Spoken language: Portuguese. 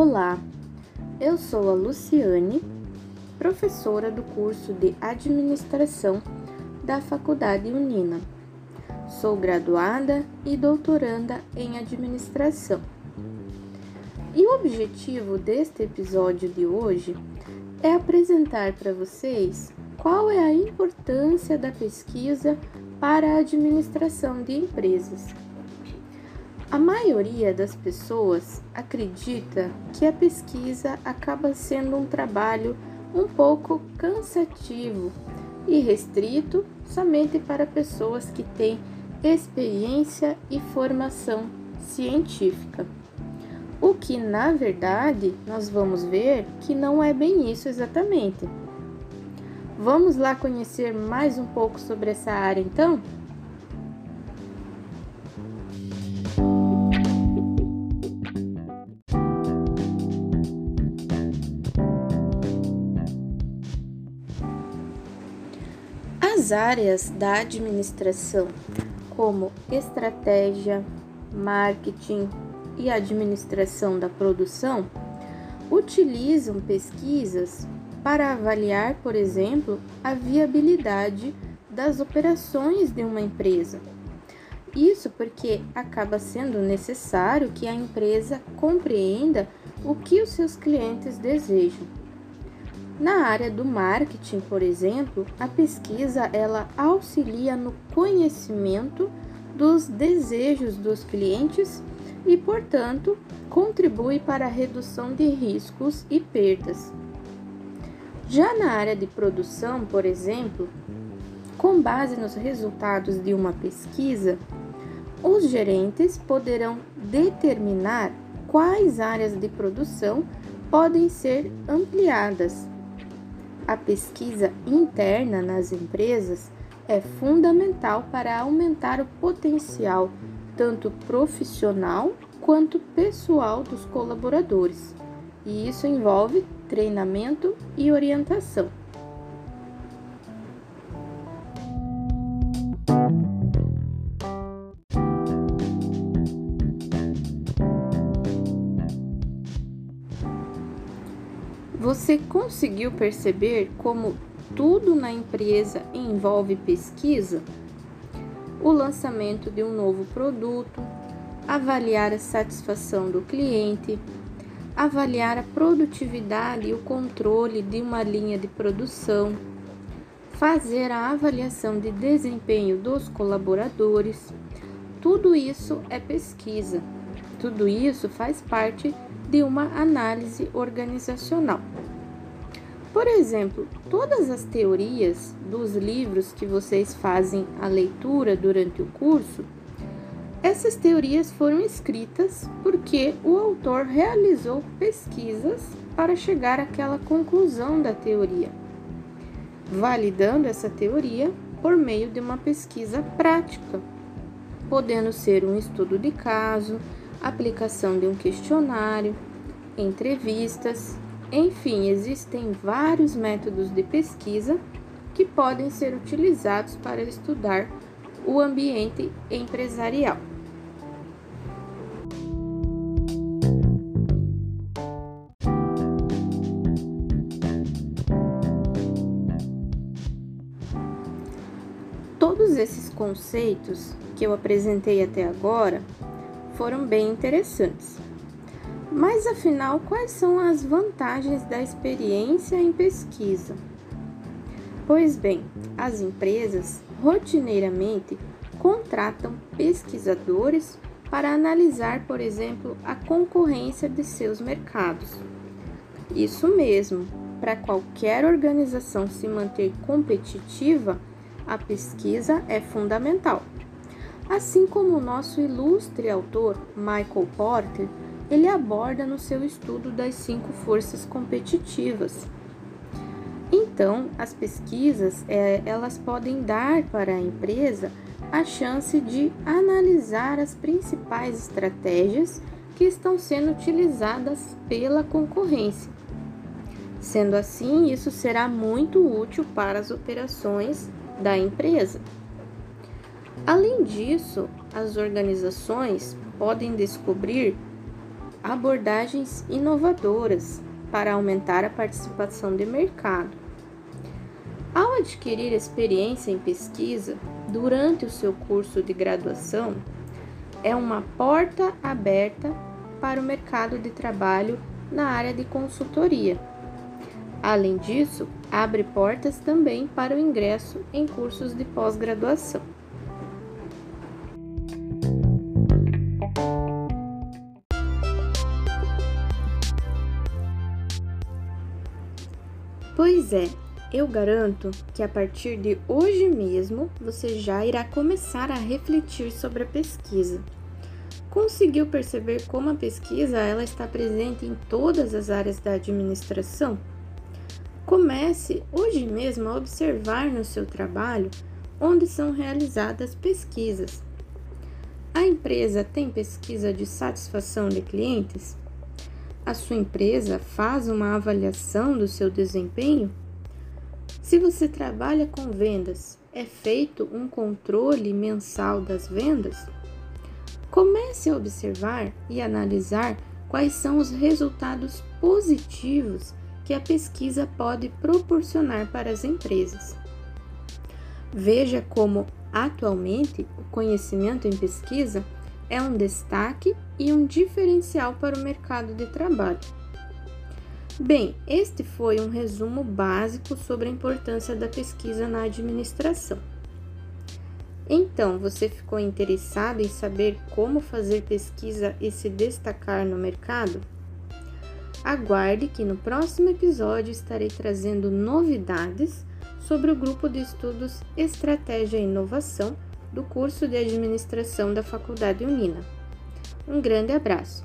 Olá, eu sou a Luciane, professora do curso de Administração da Faculdade Unina. Sou graduada e doutoranda em Administração. E o objetivo deste episódio de hoje é apresentar para vocês qual é a importância da pesquisa para a administração de empresas. A maioria das pessoas acredita que a pesquisa acaba sendo um trabalho um pouco cansativo e restrito somente para pessoas que têm experiência e formação científica. O que, na verdade, nós vamos ver que não é bem isso exatamente. Vamos lá conhecer mais um pouco sobre essa área então? As áreas da administração, como estratégia, marketing e administração da produção, utilizam pesquisas para avaliar, por exemplo, a viabilidade das operações de uma empresa. Isso porque acaba sendo necessário que a empresa compreenda o que os seus clientes desejam. Na área do marketing, por exemplo, a pesquisa ela auxilia no conhecimento dos desejos dos clientes e, portanto, contribui para a redução de riscos e perdas. Já na área de produção, por exemplo, com base nos resultados de uma pesquisa, os gerentes poderão determinar quais áreas de produção podem ser ampliadas. A pesquisa interna nas empresas é fundamental para aumentar o potencial tanto profissional quanto pessoal dos colaboradores, e isso envolve treinamento e orientação. Você conseguiu perceber como tudo na empresa envolve pesquisa? O lançamento de um novo produto, avaliar a satisfação do cliente, avaliar a produtividade e o controle de uma linha de produção, fazer a avaliação de desempenho dos colaboradores. Tudo isso é pesquisa. Tudo isso faz parte de uma análise organizacional. Por exemplo, todas as teorias dos livros que vocês fazem a leitura durante o curso essas teorias foram escritas porque o autor realizou pesquisas para chegar àquela conclusão da teoria, validando essa teoria por meio de uma pesquisa prática, podendo ser um estudo de caso, aplicação de um questionário, entrevistas, enfim, existem vários métodos de pesquisa que podem ser utilizados para estudar o ambiente empresarial. Todos esses conceitos que eu apresentei até agora foram bem interessantes. Mas afinal, quais são as vantagens da experiência em pesquisa? Pois bem, as empresas rotineiramente contratam pesquisadores para analisar, por exemplo, a concorrência de seus mercados. Isso mesmo, para qualquer organização se manter competitiva, a pesquisa é fundamental. Assim como o nosso ilustre autor Michael Porter, ele aborda no seu estudo das cinco forças competitivas. Então, as pesquisas é, elas podem dar para a empresa a chance de analisar as principais estratégias que estão sendo utilizadas pela concorrência. Sendo assim, isso será muito útil para as operações da empresa. Além disso, as organizações podem descobrir abordagens inovadoras para aumentar a participação de mercado. Ao adquirir experiência em pesquisa durante o seu curso de graduação, é uma porta aberta para o mercado de trabalho na área de consultoria. Além disso, abre portas também para o ingresso em cursos de pós-graduação. Pois é, eu garanto que a partir de hoje mesmo você já irá começar a refletir sobre a pesquisa. Conseguiu perceber como a pesquisa ela está presente em todas as áreas da administração? Comece hoje mesmo a observar no seu trabalho onde são realizadas pesquisas. A empresa tem pesquisa de satisfação de clientes? A sua empresa faz uma avaliação do seu desempenho? Se você trabalha com vendas, é feito um controle mensal das vendas? Comece a observar e analisar quais são os resultados positivos que a pesquisa pode proporcionar para as empresas. Veja como, atualmente, o conhecimento em pesquisa é um destaque e um diferencial para o mercado de trabalho. Bem, este foi um resumo básico sobre a importância da pesquisa na administração. Então, você ficou interessado em saber como fazer pesquisa e se destacar no mercado? Aguarde que no próximo episódio estarei trazendo novidades sobre o grupo de estudos Estratégia e Inovação do curso de administração da Faculdade Unina. Um grande abraço!